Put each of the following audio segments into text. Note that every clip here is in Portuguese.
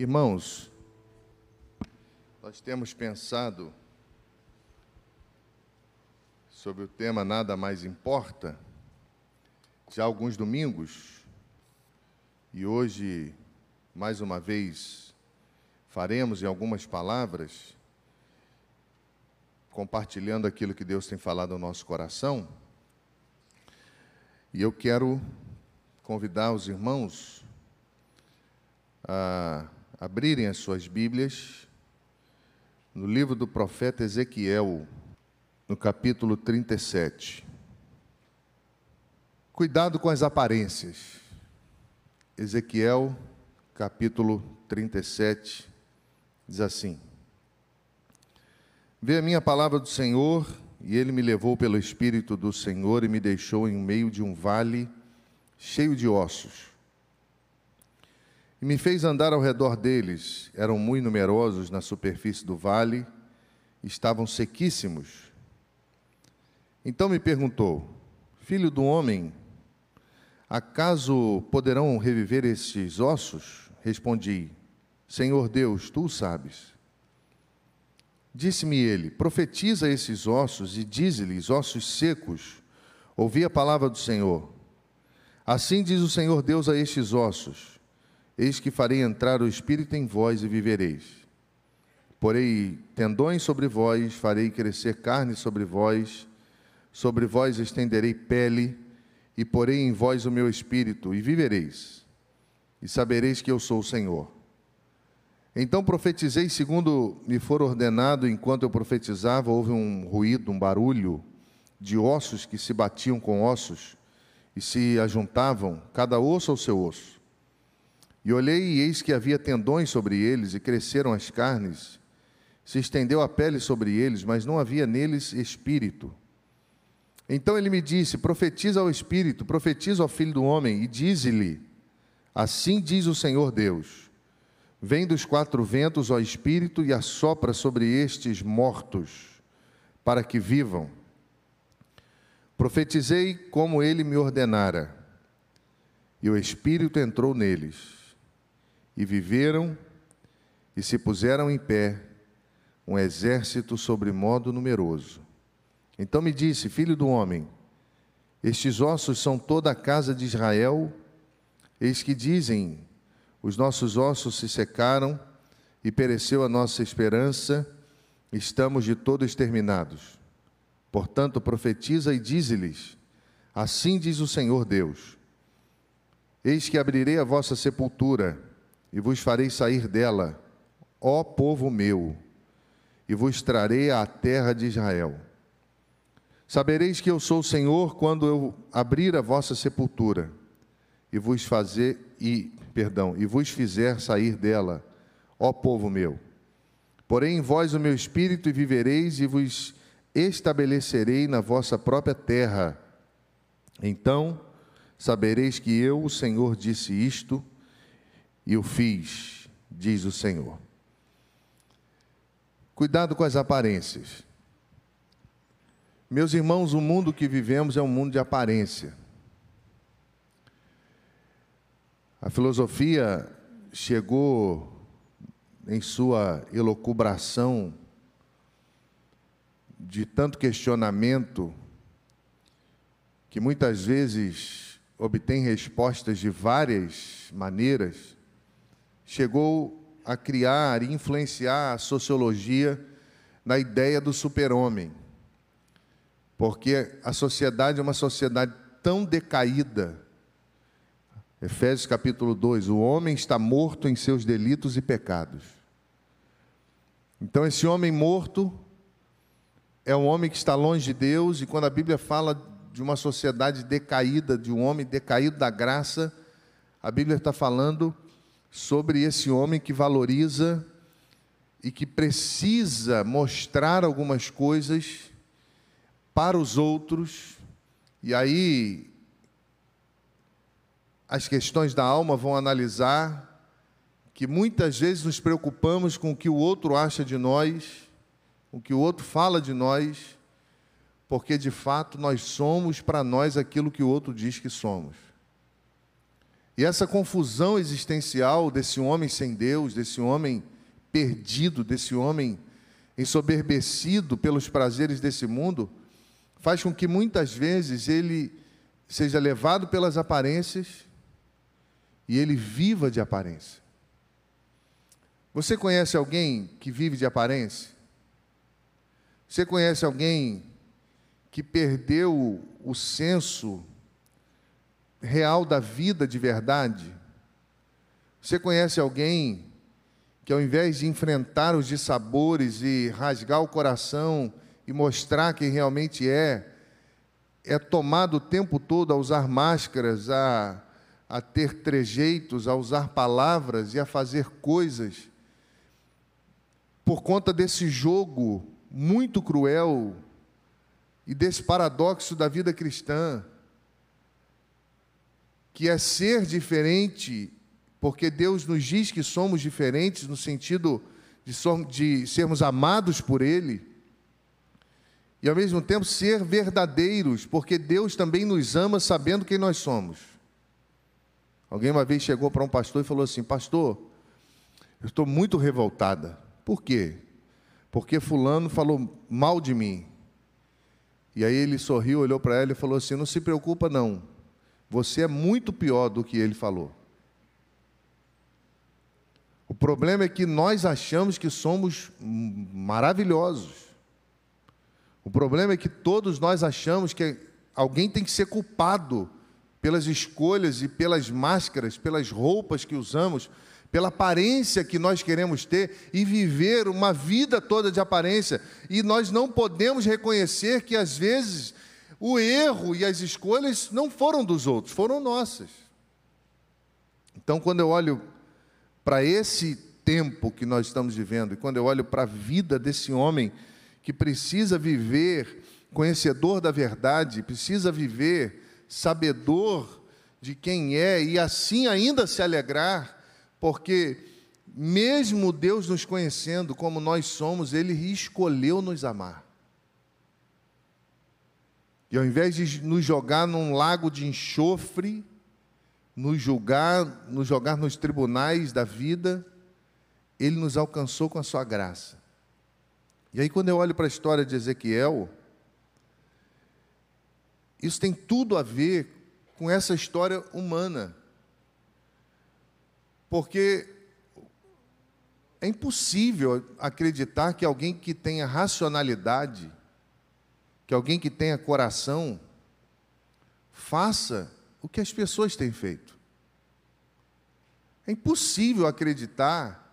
Irmãos, nós temos pensado sobre o tema Nada Mais Importa já alguns domingos e hoje, mais uma vez, faremos em algumas palavras, compartilhando aquilo que Deus tem falado no nosso coração. E eu quero convidar os irmãos a abrirem as suas Bíblias no livro do profeta Ezequiel, no capítulo 37. Cuidado com as aparências. Ezequiel, capítulo 37, diz assim: Vê a minha palavra do Senhor, e ele me levou pelo Espírito do Senhor e me deixou em meio de um vale cheio de ossos e me fez andar ao redor deles. Eram muito numerosos na superfície do vale, estavam sequíssimos. Então me perguntou: Filho do homem, acaso poderão reviver estes ossos? Respondi: Senhor Deus, tu sabes. Disse-me ele: Profetiza esses ossos e dize-lhes, ossos secos, ouvi a palavra do Senhor. Assim diz o Senhor Deus a estes ossos: Eis que farei entrar o espírito em vós e vivereis. Porei tendões sobre vós, farei crescer carne sobre vós, sobre vós estenderei pele, e porei em vós o meu espírito, e vivereis. E sabereis que eu sou o Senhor. Então profetizei segundo me for ordenado, enquanto eu profetizava, houve um ruído, um barulho de ossos que se batiam com ossos e se ajuntavam, cada osso ao seu osso. E olhei, e eis que havia tendões sobre eles, e cresceram as carnes. Se estendeu a pele sobre eles, mas não havia neles espírito. Então ele me disse: Profetiza ao espírito, profetiza ao filho do homem, e dize-lhe: Assim diz o Senhor Deus: Vem dos quatro ventos, ó espírito, e assopra sobre estes mortos, para que vivam. Profetizei como ele me ordenara, e o espírito entrou neles e viveram e se puseram em pé um exército sobre modo numeroso. Então me disse, filho do homem, estes ossos são toda a casa de Israel? Eis que dizem: os nossos ossos se secaram e pereceu a nossa esperança, estamos de todo exterminados. Portanto, profetiza e dize-lhes: Assim diz o Senhor Deus: Eis que abrirei a vossa sepultura e vos farei sair dela, ó povo meu, e vos trarei à terra de Israel. Sabereis que eu sou o Senhor quando eu abrir a vossa sepultura e vos fazer e, perdão, e vos fizer sair dela, ó povo meu. Porém em vós o meu espírito e vivereis e vos estabelecerei na vossa própria terra. Então sabereis que eu, o Senhor, disse isto e o fiz, diz o Senhor. Cuidado com as aparências. Meus irmãos, o mundo que vivemos é um mundo de aparência. A filosofia chegou em sua elocubração de tanto questionamento que muitas vezes obtém respostas de várias maneiras chegou a criar e influenciar a sociologia na ideia do super-homem. Porque a sociedade é uma sociedade tão decaída. Efésios capítulo 2: o homem está morto em seus delitos e pecados. Então, esse homem morto é um homem que está longe de Deus, e quando a Bíblia fala de uma sociedade decaída, de um homem decaído da graça, a Bíblia está falando sobre esse homem que valoriza e que precisa mostrar algumas coisas para os outros, e aí as questões da alma vão analisar que muitas vezes nos preocupamos com o que o outro acha de nós, o que o outro fala de nós, porque de fato nós somos para nós aquilo que o outro diz que somos. E essa confusão existencial desse homem sem Deus, desse homem perdido, desse homem ensoberbecido pelos prazeres desse mundo, faz com que muitas vezes ele seja levado pelas aparências e ele viva de aparência. Você conhece alguém que vive de aparência? Você conhece alguém que perdeu o senso real da vida de verdade? Você conhece alguém que, ao invés de enfrentar os dissabores e rasgar o coração e mostrar quem realmente é, é tomado o tempo todo a usar máscaras, a, a ter trejeitos, a usar palavras e a fazer coisas, por conta desse jogo muito cruel e desse paradoxo da vida cristã, que é ser diferente, porque Deus nos diz que somos diferentes no sentido de, de sermos amados por Ele, e ao mesmo tempo ser verdadeiros, porque Deus também nos ama sabendo quem nós somos. Alguém uma vez chegou para um pastor e falou assim: Pastor, eu estou muito revoltada. Por quê? Porque Fulano falou mal de mim. E aí ele sorriu, olhou para ela e falou assim: Não se preocupa, não. Você é muito pior do que ele falou. O problema é que nós achamos que somos maravilhosos. O problema é que todos nós achamos que alguém tem que ser culpado pelas escolhas e pelas máscaras, pelas roupas que usamos, pela aparência que nós queremos ter e viver uma vida toda de aparência. E nós não podemos reconhecer que às vezes o erro e as escolhas não foram dos outros, foram nossas. Então, quando eu olho para esse tempo que nós estamos vivendo, e quando eu olho para a vida desse homem que precisa viver conhecedor da verdade, precisa viver sabedor de quem é e assim ainda se alegrar, porque mesmo Deus nos conhecendo como nós somos, Ele escolheu nos amar. E ao invés de nos jogar num lago de enxofre, nos julgar, nos jogar nos tribunais da vida, Ele nos alcançou com a sua graça. E aí, quando eu olho para a história de Ezequiel, isso tem tudo a ver com essa história humana. Porque é impossível acreditar que alguém que tenha racionalidade, que alguém que tenha coração, faça o que as pessoas têm feito. É impossível acreditar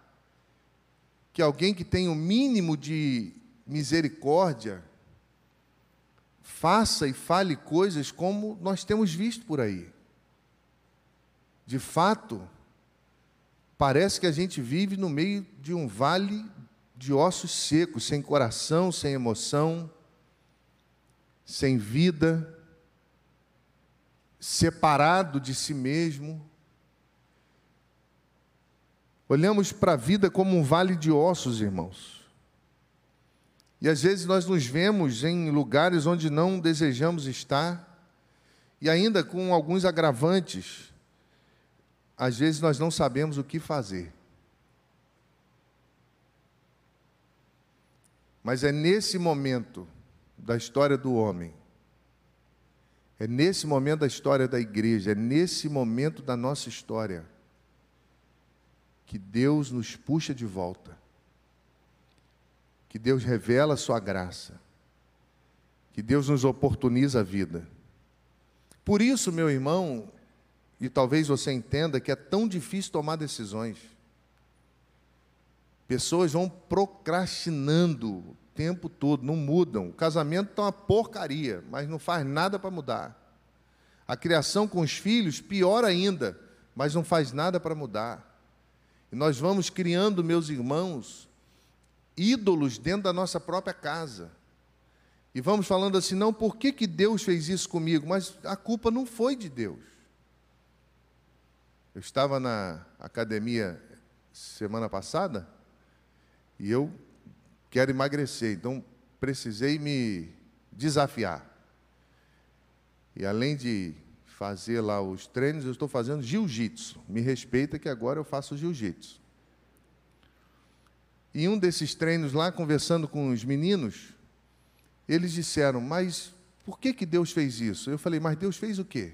que alguém que tem o um mínimo de misericórdia faça e fale coisas como nós temos visto por aí. De fato, parece que a gente vive no meio de um vale de ossos secos, sem coração, sem emoção, sem vida, separado de si mesmo. Olhamos para a vida como um vale de ossos, irmãos. E às vezes nós nos vemos em lugares onde não desejamos estar, e ainda com alguns agravantes. Às vezes nós não sabemos o que fazer. Mas é nesse momento da história do homem, é nesse momento da história da igreja, é nesse momento da nossa história, que Deus nos puxa de volta, que Deus revela a sua graça, que Deus nos oportuniza a vida. Por isso, meu irmão, e talvez você entenda que é tão difícil tomar decisões. Pessoas vão procrastinando o tempo todo, não mudam. O casamento está uma porcaria, mas não faz nada para mudar. A criação com os filhos, pior ainda, mas não faz nada para mudar. E nós vamos criando, meus irmãos, ídolos dentro da nossa própria casa. E vamos falando assim, não, por que, que Deus fez isso comigo? Mas a culpa não foi de Deus. Eu estava na academia semana passada e eu quero emagrecer, então precisei me desafiar. E além de fazer lá os treinos, eu estou fazendo jiu-jitsu. Me respeita que agora eu faço jiu-jitsu. E um desses treinos lá, conversando com os meninos, eles disseram: Mas por que, que Deus fez isso? Eu falei: Mas Deus fez o quê?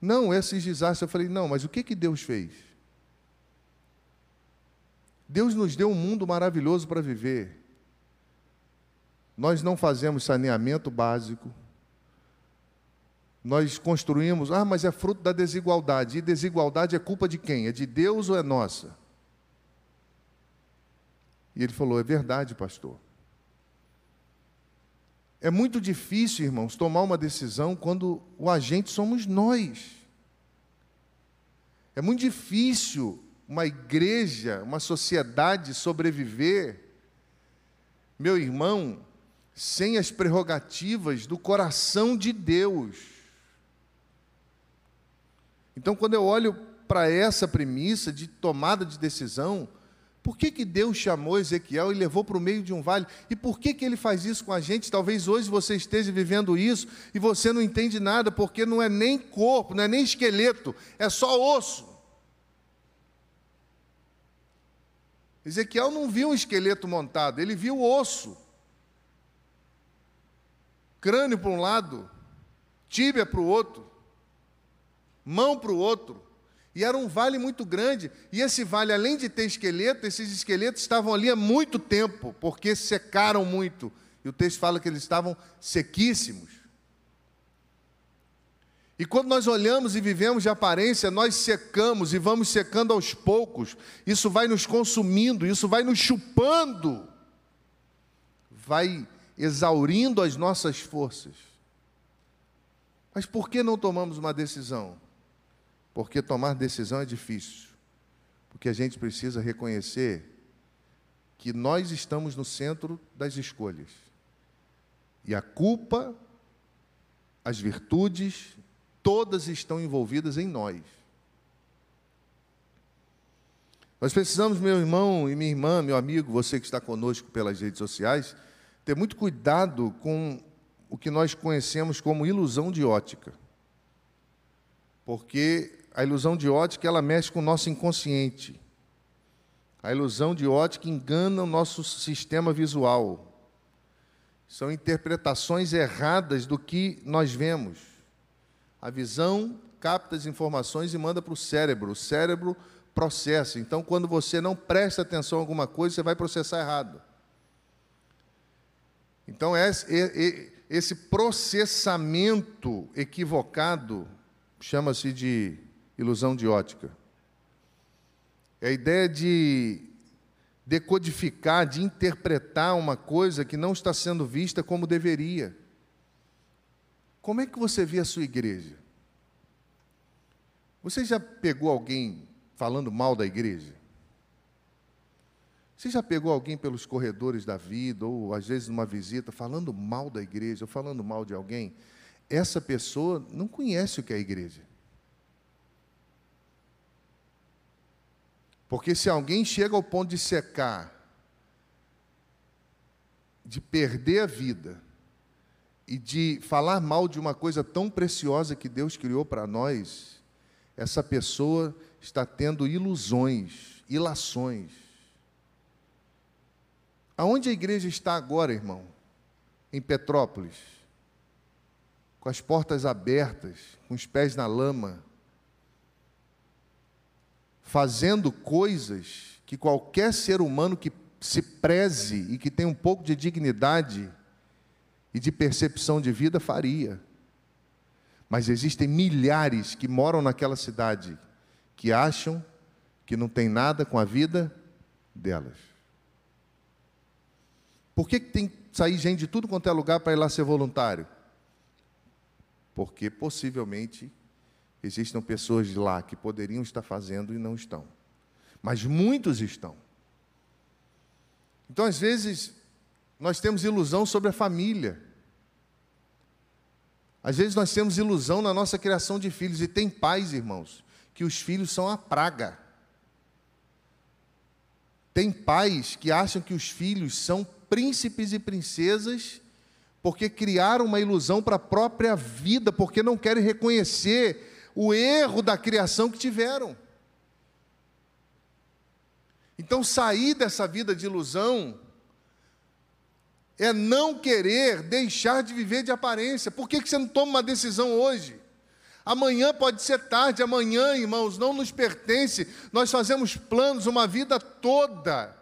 Não, esses desastres. Eu falei: Não, mas o que, que Deus fez? Deus nos deu um mundo maravilhoso para viver. Nós não fazemos saneamento básico, nós construímos, ah, mas é fruto da desigualdade. E desigualdade é culpa de quem? É de Deus ou é nossa? E ele falou: é verdade, pastor. É muito difícil, irmãos, tomar uma decisão quando o agente somos nós. É muito difícil uma igreja, uma sociedade sobreviver, meu irmão, sem as prerrogativas do coração de Deus. Então, quando eu olho para essa premissa de tomada de decisão, por que, que Deus chamou Ezequiel e levou para o meio de um vale? E por que, que ele faz isso com a gente? Talvez hoje você esteja vivendo isso e você não entende nada, porque não é nem corpo, não é nem esqueleto, é só osso. Ezequiel não viu um esqueleto montado, ele viu osso. Crânio para um lado, tíbia para o outro mão para o outro. E era um vale muito grande. E esse vale, além de ter esqueleto, esses esqueletos estavam ali há muito tempo, porque secaram muito. E o texto fala que eles estavam sequíssimos. E quando nós olhamos e vivemos de aparência, nós secamos e vamos secando aos poucos. Isso vai nos consumindo, isso vai nos chupando, vai exaurindo as nossas forças. Mas por que não tomamos uma decisão? Porque tomar decisão é difícil. Porque a gente precisa reconhecer que nós estamos no centro das escolhas. E a culpa, as virtudes, todas estão envolvidas em nós. Nós precisamos, meu irmão e minha irmã, meu amigo, você que está conosco pelas redes sociais, ter muito cuidado com o que nós conhecemos como ilusão de ótica. Porque a ilusão de ótica ela mexe com o nosso inconsciente. A ilusão de ótica engana o nosso sistema visual. São interpretações erradas do que nós vemos. A visão capta as informações e manda para o cérebro. O cérebro processa. Então, quando você não presta atenção a alguma coisa, você vai processar errado. Então, esse processamento equivocado chama-se de ilusão de ótica. É a ideia de decodificar, de interpretar uma coisa que não está sendo vista como deveria. Como é que você vê a sua igreja? Você já pegou alguém falando mal da igreja? Você já pegou alguém pelos corredores da vida, ou às vezes numa visita, falando mal da igreja, ou falando mal de alguém? Essa pessoa não conhece o que é a igreja. Porque se alguém chega ao ponto de secar, de perder a vida e de falar mal de uma coisa tão preciosa que Deus criou para nós, essa pessoa está tendo ilusões, ilações. Aonde a igreja está agora, irmão? Em Petrópolis, com as portas abertas, com os pés na lama, fazendo coisas que qualquer ser humano que se preze e que tem um pouco de dignidade e de percepção de vida faria. Mas existem milhares que moram naquela cidade que acham que não tem nada com a vida delas. Por que, que tem que sair gente de tudo quanto é lugar para ir lá ser voluntário? Porque possivelmente Existem pessoas de lá que poderiam estar fazendo e não estão. Mas muitos estão. Então, às vezes, nós temos ilusão sobre a família. Às vezes nós temos ilusão na nossa criação de filhos, e tem pais, irmãos, que os filhos são a praga. Tem pais que acham que os filhos são príncipes e princesas porque criaram uma ilusão para a própria vida, porque não querem reconhecer o erro da criação que tiveram. Então, sair dessa vida de ilusão é não querer deixar de viver de aparência. Por que, que você não toma uma decisão hoje? Amanhã pode ser tarde, amanhã, irmãos, não nos pertence. Nós fazemos planos uma vida toda.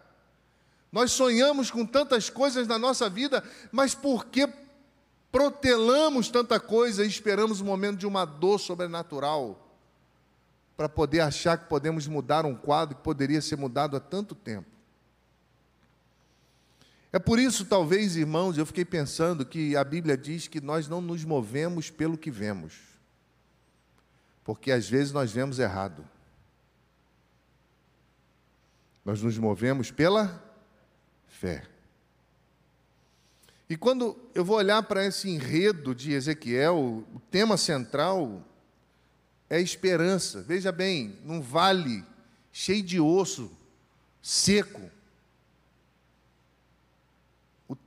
Nós sonhamos com tantas coisas na nossa vida, mas por que protelamos tanta coisa e esperamos o momento de uma dor sobrenatural para poder achar que podemos mudar um quadro que poderia ser mudado há tanto tempo? É por isso, talvez, irmãos, eu fiquei pensando que a Bíblia diz que nós não nos movemos pelo que vemos, porque às vezes nós vemos errado. Nós nos movemos pela fé. E quando eu vou olhar para esse enredo de Ezequiel, o tema central é esperança. Veja bem, num vale cheio de osso, seco.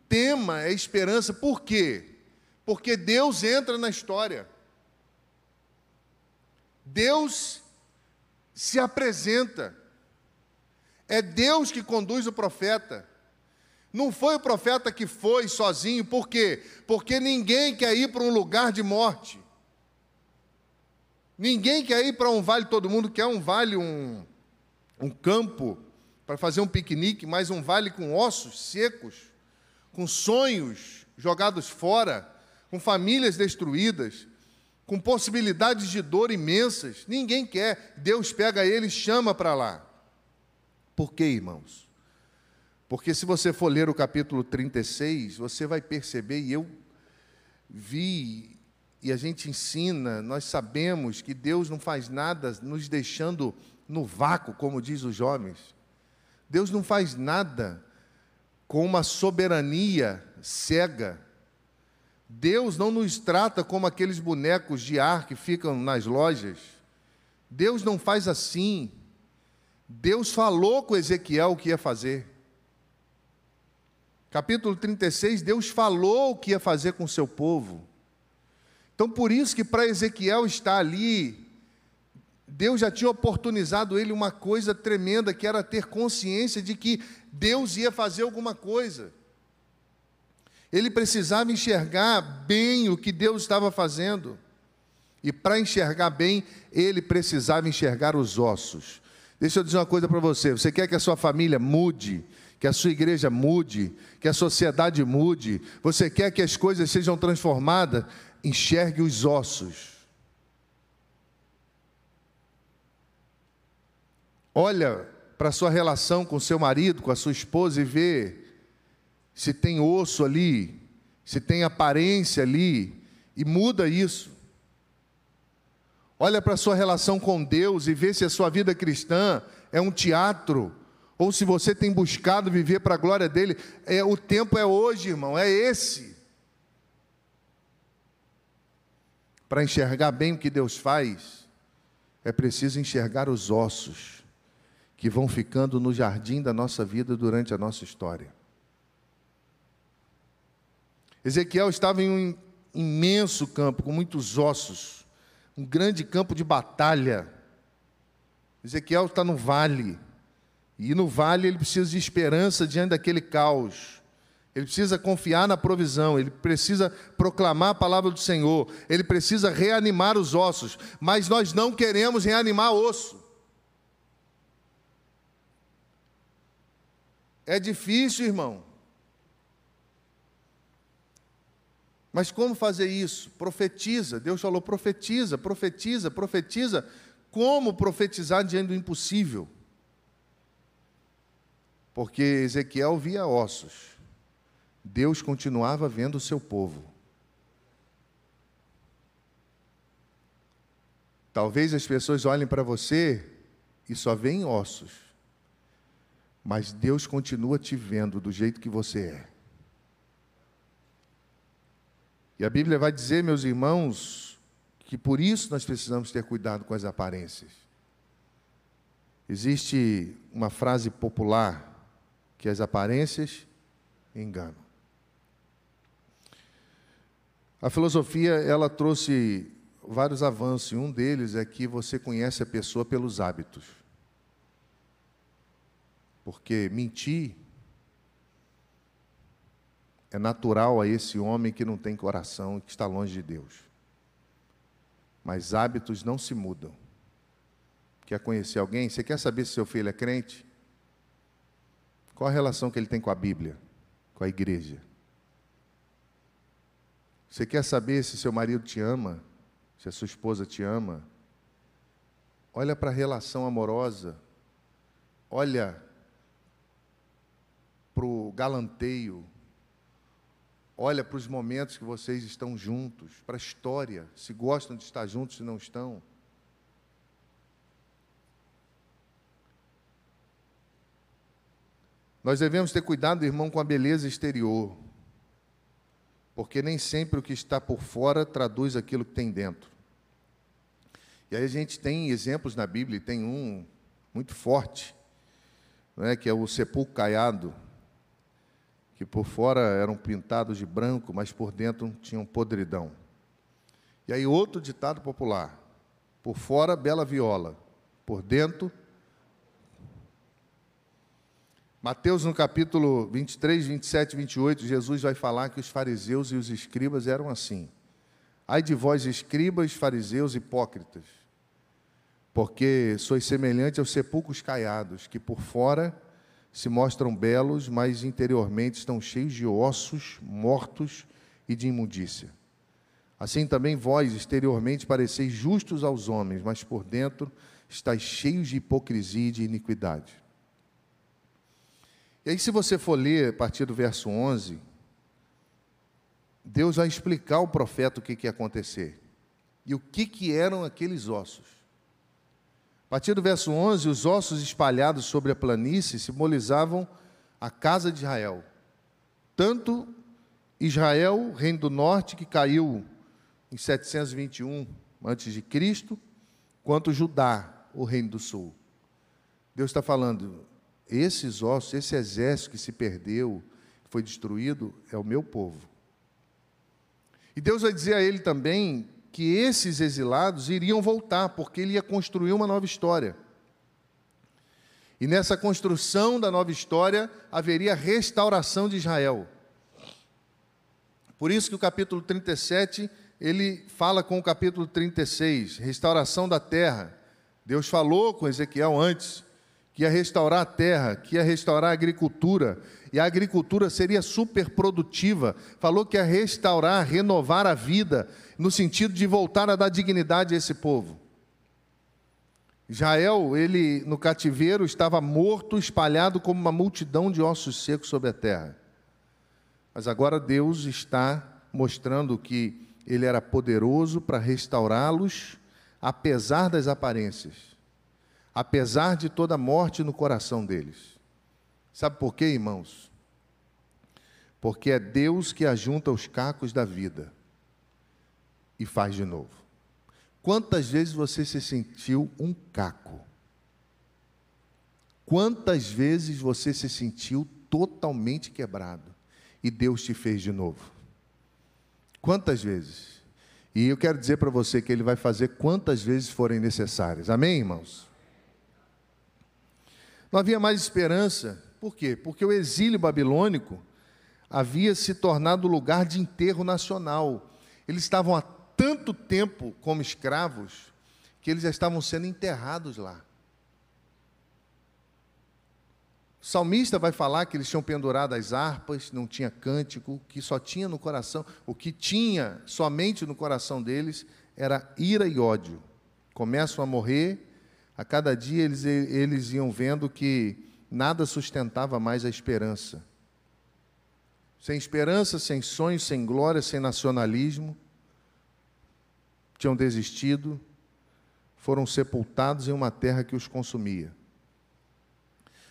Tema é esperança, por quê? Porque Deus entra na história. Deus se apresenta. É Deus que conduz o profeta. Não foi o profeta que foi sozinho, por quê? Porque ninguém quer ir para um lugar de morte. Ninguém quer ir para um vale, todo mundo quer um vale, um, um campo para fazer um piquenique, mas um vale com ossos secos, com sonhos jogados fora, com famílias destruídas, com possibilidades de dor imensas. Ninguém quer. Deus pega ele e chama para lá. Por quê, irmãos? Porque se você for ler o capítulo 36, você vai perceber, e eu vi, e a gente ensina, nós sabemos que Deus não faz nada nos deixando no vácuo, como diz os jovens. Deus não faz nada com uma soberania cega. Deus não nos trata como aqueles bonecos de ar que ficam nas lojas. Deus não faz assim. Deus falou com Ezequiel o que ia fazer. Capítulo 36, Deus falou o que ia fazer com o seu povo. Então, por isso que para Ezequiel estar ali, Deus já tinha oportunizado ele uma coisa tremenda, que era ter consciência de que Deus ia fazer alguma coisa. Ele precisava enxergar bem o que Deus estava fazendo. E para enxergar bem, ele precisava enxergar os ossos. Deixa eu dizer uma coisa para você: você quer que a sua família mude? que a sua igreja mude, que a sociedade mude, você quer que as coisas sejam transformadas, enxergue os ossos. Olha para sua relação com seu marido, com a sua esposa e vê se tem osso ali, se tem aparência ali, e muda isso. Olha para a sua relação com Deus e vê se a sua vida cristã é um teatro ou se você tem buscado viver para a glória dele, é, o tempo é hoje, irmão, é esse. Para enxergar bem o que Deus faz, é preciso enxergar os ossos que vão ficando no jardim da nossa vida durante a nossa história. Ezequiel estava em um imenso campo, com muitos ossos, um grande campo de batalha. Ezequiel está no vale. E no vale ele precisa de esperança diante daquele caos. Ele precisa confiar na provisão, ele precisa proclamar a palavra do Senhor, ele precisa reanimar os ossos, mas nós não queremos reanimar osso. É difícil, irmão. Mas como fazer isso? Profetiza. Deus falou: profetiza, profetiza, profetiza. Como profetizar diante do impossível? porque Ezequiel via ossos, Deus continuava vendo o seu povo. Talvez as pessoas olhem para você e só veem ossos, mas Deus continua te vendo do jeito que você é. E a Bíblia vai dizer, meus irmãos, que por isso nós precisamos ter cuidado com as aparências. Existe uma frase popular que as aparências enganam. A filosofia, ela trouxe vários avanços, e um deles é que você conhece a pessoa pelos hábitos. Porque mentir é natural a esse homem que não tem coração e que está longe de Deus. Mas hábitos não se mudam. Quer conhecer alguém? Você quer saber se seu filho é crente? Qual a relação que ele tem com a Bíblia, com a igreja? Você quer saber se seu marido te ama, se a sua esposa te ama? Olha para a relação amorosa, olha para o galanteio, olha para os momentos que vocês estão juntos, para a história, se gostam de estar juntos, se não estão. Nós devemos ter cuidado, irmão, com a beleza exterior, porque nem sempre o que está por fora traduz aquilo que tem dentro. E aí a gente tem exemplos na Bíblia, tem um muito forte, é, que é o sepulcro caiado, que por fora eram pintados de branco, mas por dentro tinham podridão. E aí outro ditado popular: por fora bela viola, por dentro Mateus, no capítulo 23, 27 e 28, Jesus vai falar que os fariseus e os escribas eram assim. Ai de vós, escribas, fariseus, hipócritas, porque sois semelhante aos sepulcros caiados, que por fora se mostram belos, mas interiormente estão cheios de ossos mortos e de imundícia. Assim também vós, exteriormente, pareceis justos aos homens, mas por dentro estáis cheios de hipocrisia e de iniquidade. E aí, se você for ler a partir do verso 11, Deus vai explicar ao profeta o que, que ia acontecer e o que, que eram aqueles ossos. A partir do verso 11, os ossos espalhados sobre a planície simbolizavam a casa de Israel. Tanto Israel, reino do norte, que caiu em 721 a.C., quanto Judá, o reino do sul. Deus está falando, esses ossos, esse exército que se perdeu, foi destruído, é o meu povo. E Deus vai dizer a ele também que esses exilados iriam voltar, porque ele ia construir uma nova história. E nessa construção da nova história haveria restauração de Israel. Por isso que o capítulo 37, ele fala com o capítulo 36, restauração da terra. Deus falou com Ezequiel antes, que ia restaurar a terra, que ia restaurar a agricultura, e a agricultura seria super produtiva. Falou que ia restaurar, renovar a vida, no sentido de voltar a dar dignidade a esse povo. Israel, ele no cativeiro estava morto, espalhado como uma multidão de ossos secos sobre a terra. Mas agora Deus está mostrando que ele era poderoso para restaurá-los, apesar das aparências apesar de toda a morte no coração deles. Sabe por quê, irmãos? Porque é Deus que ajunta os cacos da vida e faz de novo. Quantas vezes você se sentiu um caco? Quantas vezes você se sentiu totalmente quebrado e Deus te fez de novo? Quantas vezes? E eu quero dizer para você que Ele vai fazer quantas vezes forem necessárias. Amém, irmãos? Não havia mais esperança. Por quê? Porque o exílio babilônico havia se tornado lugar de enterro nacional. Eles estavam há tanto tempo como escravos que eles já estavam sendo enterrados lá. O salmista vai falar que eles tinham pendurado as harpas, não tinha cântico, que só tinha no coração, o que tinha somente no coração deles era ira e ódio. Começam a morrer a cada dia eles, eles iam vendo que nada sustentava mais a esperança. Sem esperança, sem sonhos, sem glória, sem nacionalismo, tinham desistido, foram sepultados em uma terra que os consumia.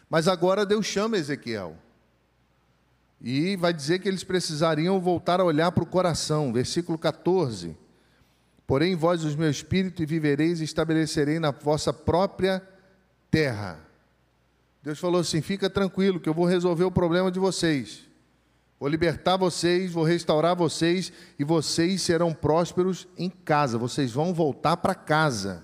Mas agora Deus chama Ezequiel. E vai dizer que eles precisariam voltar a olhar para o coração. Versículo 14. Porém, vós, os meu espírito, e vivereis e estabelecerei na vossa própria terra. Deus falou assim: fica tranquilo, que eu vou resolver o problema de vocês. Vou libertar vocês, vou restaurar vocês e vocês serão prósperos em casa. Vocês vão voltar para casa.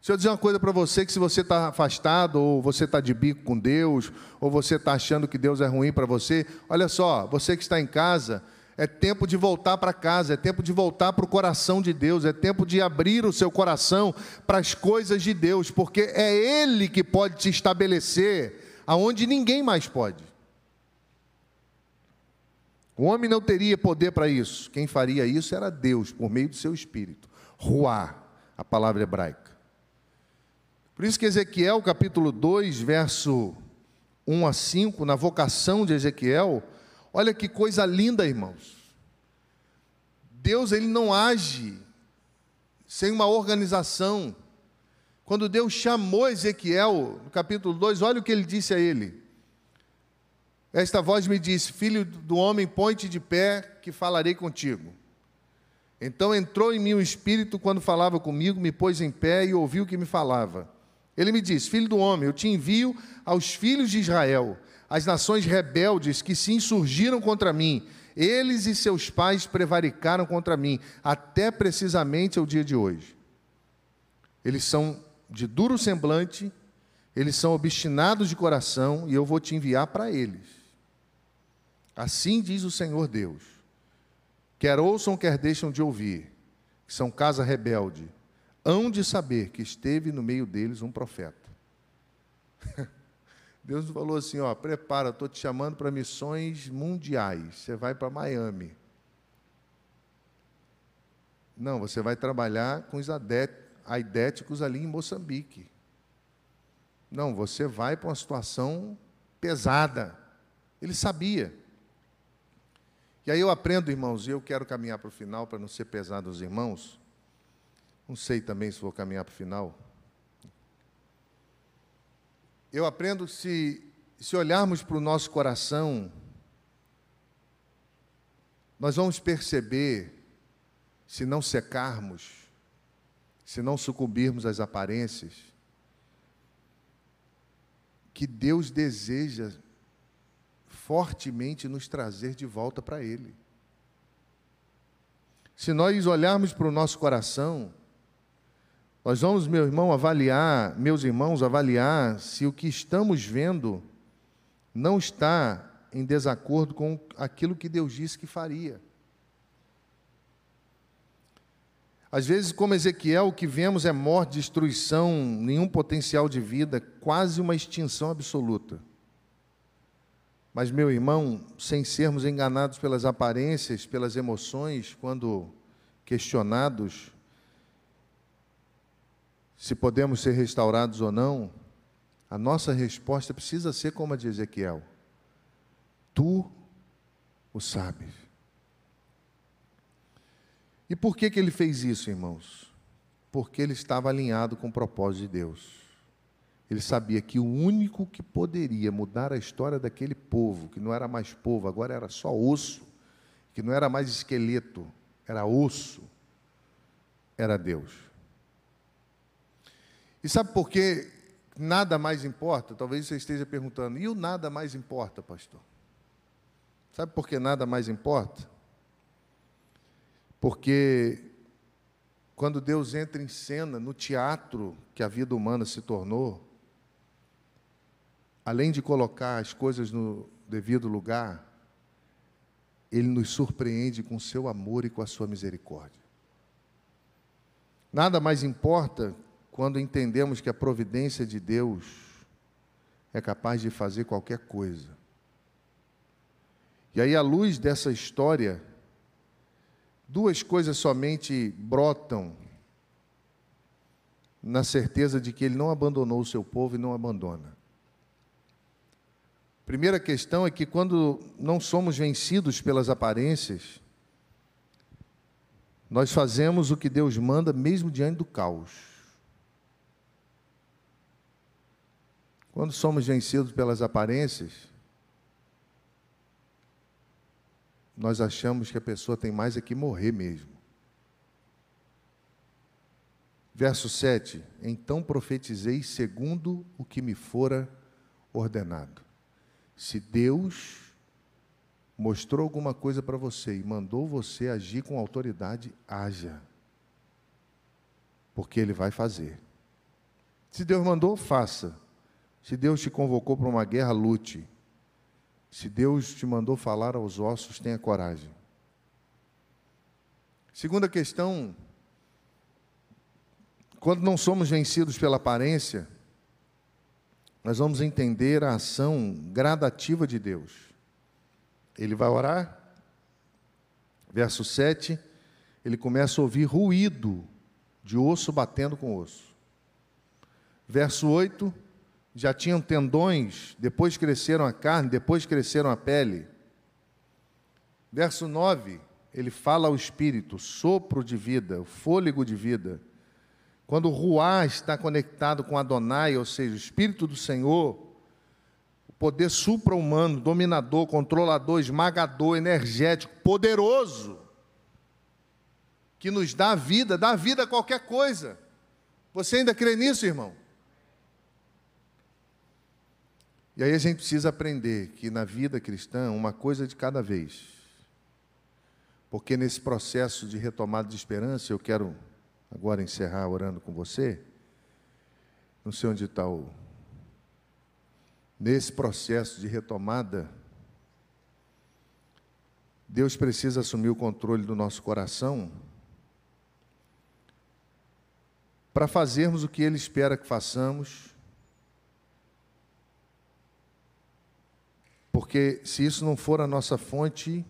Deixa eu dizer uma coisa para você: que se você está afastado, ou você está de bico com Deus, ou você está achando que Deus é ruim para você, olha só, você que está em casa, é tempo de voltar para casa, é tempo de voltar para o coração de Deus, é tempo de abrir o seu coração para as coisas de Deus, porque é Ele que pode te estabelecer aonde ninguém mais pode. O homem não teria poder para isso. Quem faria isso era Deus, por meio do seu espírito. Ruá, a palavra hebraica. Por isso que Ezequiel, capítulo 2, verso 1 a 5, na vocação de Ezequiel, olha que coisa linda, irmãos. Deus ele não age sem uma organização. Quando Deus chamou Ezequiel, no capítulo 2, olha o que ele disse a ele: esta voz me disse: Filho do homem, põe-te de pé, que falarei contigo. Então entrou em mim o espírito quando falava comigo, me pôs em pé e ouviu o que me falava. Ele me disse: Filho do homem, eu te envio aos filhos de Israel, as nações rebeldes que se insurgiram contra mim. Eles e seus pais prevaricaram contra mim, até precisamente o dia de hoje. Eles são de duro semblante, eles são obstinados de coração, e eu vou te enviar para eles. Assim diz o Senhor Deus: quer ouçam, quer deixam de ouvir, que são casa rebelde, hão de saber que esteve no meio deles um profeta. Deus falou assim: ó, prepara, estou te chamando para missões mundiais. Você vai para Miami. Não, você vai trabalhar com os aidéticos ali em Moçambique. Não, você vai para uma situação pesada. Ele sabia. E aí eu aprendo, irmãos, e eu quero caminhar para o final para não ser pesado aos irmãos. Não sei também se vou caminhar para o final. Eu aprendo se, se olharmos para o nosso coração, nós vamos perceber, se não secarmos, se não sucumbirmos às aparências, que Deus deseja fortemente nos trazer de volta para Ele. Se nós olharmos para o nosso coração, nós vamos, meu irmão, avaliar, meus irmãos, avaliar se o que estamos vendo não está em desacordo com aquilo que Deus disse que faria. Às vezes, como Ezequiel, o que vemos é morte, destruição, nenhum potencial de vida, quase uma extinção absoluta. Mas, meu irmão, sem sermos enganados pelas aparências, pelas emoções, quando questionados se podemos ser restaurados ou não, a nossa resposta precisa ser como a de Ezequiel: Tu o sabes. E por que, que ele fez isso, irmãos? Porque ele estava alinhado com o propósito de Deus. Ele sabia que o único que poderia mudar a história daquele povo, que não era mais povo, agora era só osso, que não era mais esqueleto, era osso, era Deus. E sabe por que nada mais importa? Talvez você esteja perguntando, e o nada mais importa, pastor? Sabe por que nada mais importa? Porque quando Deus entra em cena no teatro que a vida humana se tornou, além de colocar as coisas no devido lugar, ele nos surpreende com seu amor e com a sua misericórdia. Nada mais importa quando entendemos que a providência de Deus é capaz de fazer qualquer coisa. E aí, à luz dessa história, duas coisas somente brotam na certeza de que Ele não abandonou o seu povo e não abandona. Primeira questão é que quando não somos vencidos pelas aparências, nós fazemos o que Deus manda mesmo diante do caos. Quando somos vencidos pelas aparências, nós achamos que a pessoa tem mais é que morrer mesmo. Verso 7: Então profetizei segundo o que me fora ordenado. Se Deus mostrou alguma coisa para você e mandou você agir com autoridade, haja. Porque Ele vai fazer. Se Deus mandou, faça. Se Deus te convocou para uma guerra, lute. Se Deus te mandou falar aos ossos, tenha coragem. Segunda questão, quando não somos vencidos pela aparência, nós vamos entender a ação gradativa de Deus. Ele vai orar, verso 7, ele começa a ouvir ruído de osso batendo com osso. Verso 8, já tinham tendões, depois cresceram a carne, depois cresceram a pele. Verso 9, ele fala ao espírito, sopro de vida, fôlego de vida. Quando o Ruá está conectado com Adonai, ou seja, o Espírito do Senhor, o poder supra-humano, dominador, controlador, esmagador, energético, poderoso, que nos dá vida, dá vida a qualquer coisa. Você ainda crê nisso, irmão? E aí a gente precisa aprender que na vida cristã, uma coisa de cada vez. Porque nesse processo de retomada de esperança, eu quero agora encerrar orando com você. Não sei onde está o. Nesse processo de retomada, Deus precisa assumir o controle do nosso coração para fazermos o que Ele espera que façamos Porque se isso não for a nossa fonte,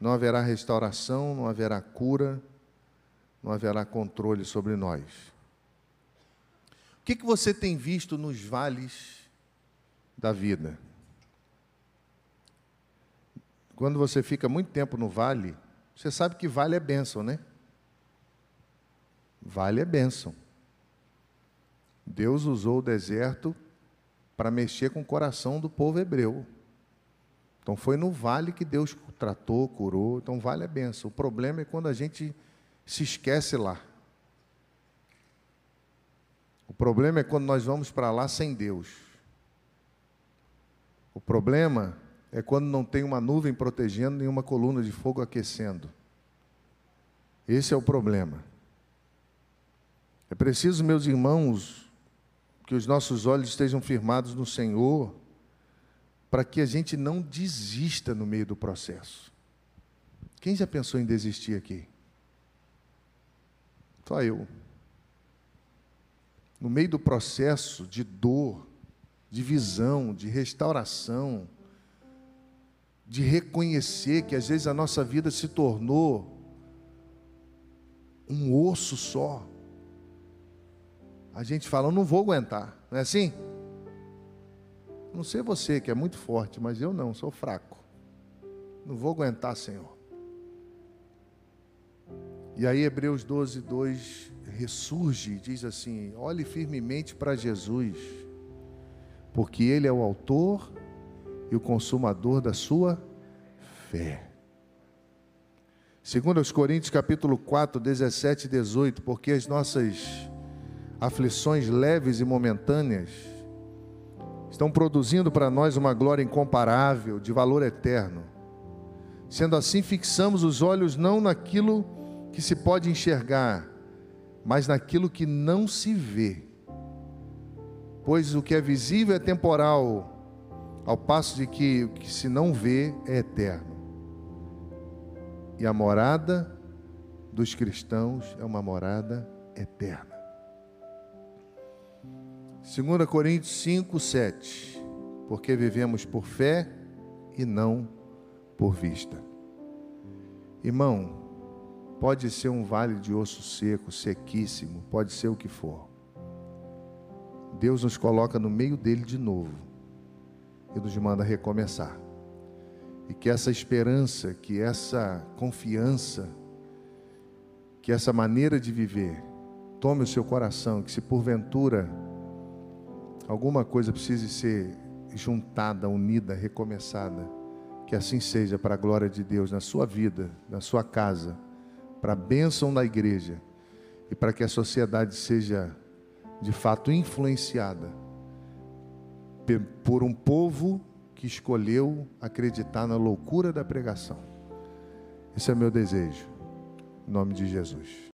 não haverá restauração, não haverá cura, não haverá controle sobre nós. O que, que você tem visto nos vales da vida? Quando você fica muito tempo no vale, você sabe que vale é bênção, né? Vale é bênção. Deus usou o deserto para mexer com o coração do povo hebreu. Então foi no vale que Deus tratou, curou. Então vale a benção. O problema é quando a gente se esquece lá. O problema é quando nós vamos para lá sem Deus. O problema é quando não tem uma nuvem protegendo nenhuma coluna de fogo aquecendo. Esse é o problema. É preciso, meus irmãos, que os nossos olhos estejam firmados no Senhor, para que a gente não desista no meio do processo. Quem já pensou em desistir aqui? Só eu. No meio do processo de dor, de visão, de restauração, de reconhecer que às vezes a nossa vida se tornou um osso só a gente fala, não vou aguentar, não é assim? Não sei você que é muito forte, mas eu não, sou fraco. Não vou aguentar, Senhor. E aí Hebreus 12, 2 ressurge e diz assim: olhe firmemente para Jesus, porque Ele é o autor e o consumador da sua fé. Segundo aos Coríntios capítulo 4, 17 e 18, porque as nossas aflições leves e momentâneas, estão produzindo para nós uma glória incomparável, de valor eterno. Sendo assim, fixamos os olhos não naquilo que se pode enxergar, mas naquilo que não se vê. Pois o que é visível é temporal, ao passo de que o que se não vê é eterno. E a morada dos cristãos é uma morada eterna. 2 Coríntios 5, 7. Porque vivemos por fé e não por vista. Irmão, pode ser um vale de osso seco, sequíssimo, pode ser o que for. Deus nos coloca no meio dele de novo e nos manda recomeçar. E que essa esperança, que essa confiança, que essa maneira de viver tome o seu coração, que se porventura alguma coisa precise ser juntada, unida, recomeçada. Que assim seja para a glória de Deus na sua vida, na sua casa, para a bênção da igreja e para que a sociedade seja de fato influenciada por um povo que escolheu acreditar na loucura da pregação. Esse é meu desejo. Em nome de Jesus.